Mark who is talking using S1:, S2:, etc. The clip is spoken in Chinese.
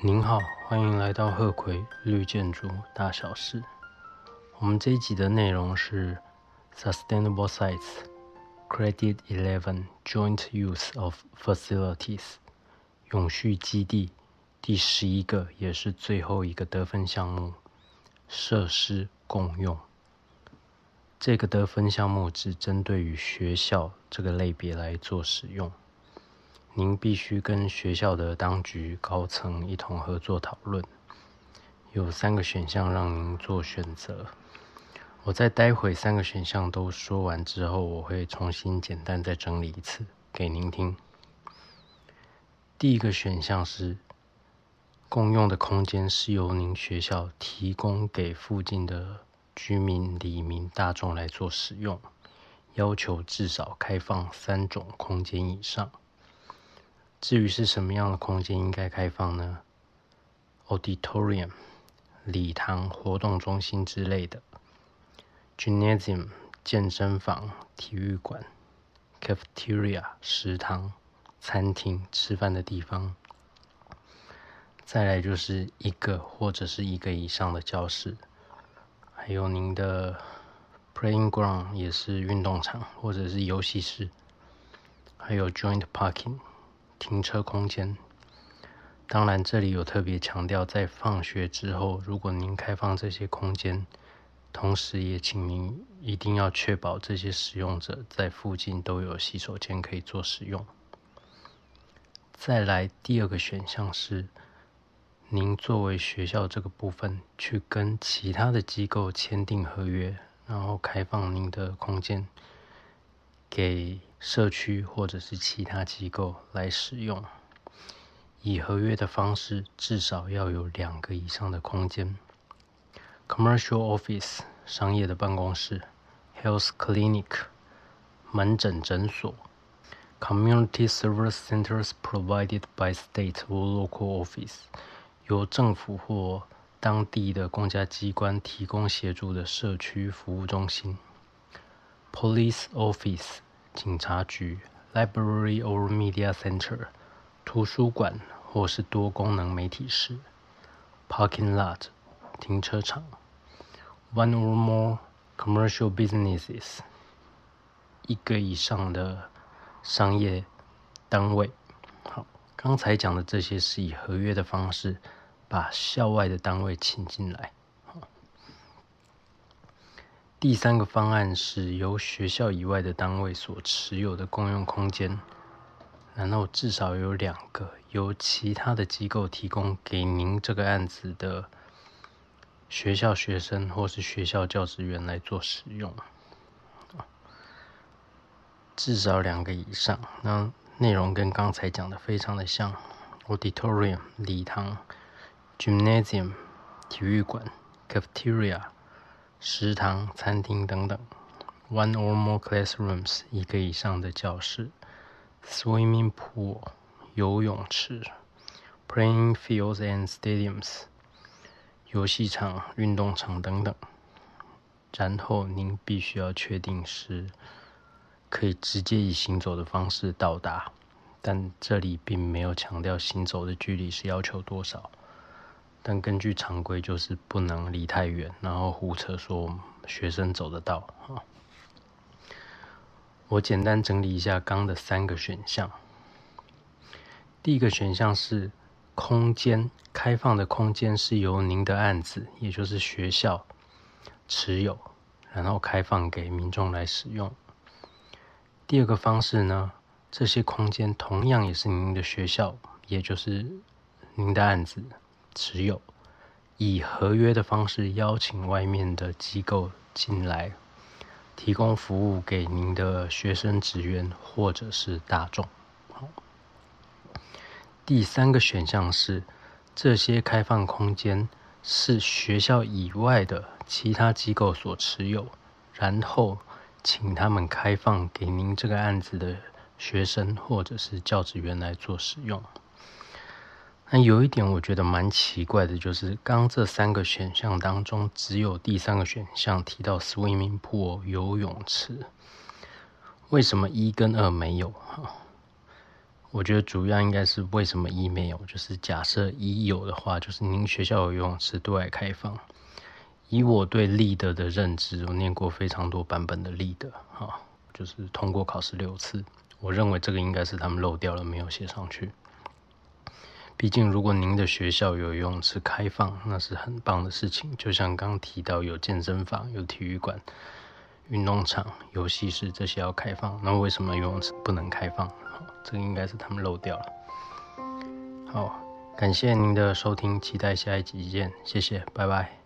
S1: 您好，欢迎来到鹤葵绿建筑大小事。我们这一集的内容是 Sustainable Sites Credit Eleven Joint Use of Facilities 永续基地第十一个也是最后一个得分项目设施共用。这个得分项目只针对于学校这个类别来做使用。您必须跟学校的当局高层一同合作讨论。有三个选项让您做选择。我在待会三个选项都说完之后，我会重新简单再整理一次给您听。第一个选项是共用的空间是由您学校提供给附近的居民、里民大众来做使用，要求至少开放三种空间以上。至于是什么样的空间应该开放呢？Auditorium、礼堂、活动中心之类的；Gymnasium、健身房、体育馆；Cafeteria、食堂、餐厅、吃饭的地方。再来就是一个或者是一个以上的教室，还有您的 Playing Ground 也是运动场或者是游戏室，还有 Joint Parking。停车空间，当然这里有特别强调，在放学之后，如果您开放这些空间，同时也请您一定要确保这些使用者在附近都有洗手间可以做使用。再来第二个选项是，您作为学校这个部分去跟其他的机构签订合约，然后开放您的空间给。社区或者是其他机构来使用，以合约的方式，至少要有两个以上的空间。Commercial office 商业的办公室，Health clinic 门诊诊所，Community service centers provided by state or local office 由政府或当地的公家机关提供协助的社区服务中心，Police office。警察局 （Library or Media Center）、图书馆或是多功能媒体室 （Parking lot）、停车场 （One or more commercial businesses）、一个以上的商业单位。好，刚才讲的这些是以合约的方式把校外的单位请进来。第三个方案是由学校以外的单位所持有的公用空间，然后至少有两个由其他的机构提供给您这个案子的学校学生或是学校教职员来做使用，至少两个以上。那内容跟刚才讲的非常的像：auditorium 礼堂，gymnasium 体育馆，cafeteria。食堂、餐厅等等；one or more classrooms 一个以上的教室；swimming pool 游泳池；playing fields and stadiums 游戏场、运动场等等。然后您必须要确定是可以直接以行走的方式到达，但这里并没有强调行走的距离是要求多少。但根据常规，就是不能离太远，然后胡扯说学生走得到啊。我简单整理一下刚的三个选项。第一个选项是空间开放的空间是由您的案子，也就是学校持有，然后开放给民众来使用。第二个方式呢，这些空间同样也是您的学校，也就是您的案子。持有以合约的方式邀请外面的机构进来，提供服务给您的学生、职员或者是大众。好，第三个选项是这些开放空间是学校以外的其他机构所持有，然后请他们开放给您这个案子的学生或者是教职员来做使用。那有一点我觉得蛮奇怪的，就是刚这三个选项当中，只有第三个选项提到 swimming pool 游泳池，为什么一跟二没有？哈，我觉得主要应该是为什么一没有，就是假设一有的话，就是您学校有游泳池对外开放。以我对立德的认知，我念过非常多版本的立德，哈，就是通过考试六次。我认为这个应该是他们漏掉了，没有写上去。毕竟，如果您的学校有游泳池开放，那是很棒的事情。就像刚提到，有健身房、有体育馆、运动场、游戏室这些要开放，那为什么游泳池不能开放？这个应该是他们漏掉了。好，感谢您的收听，期待下一集见，谢谢，拜拜。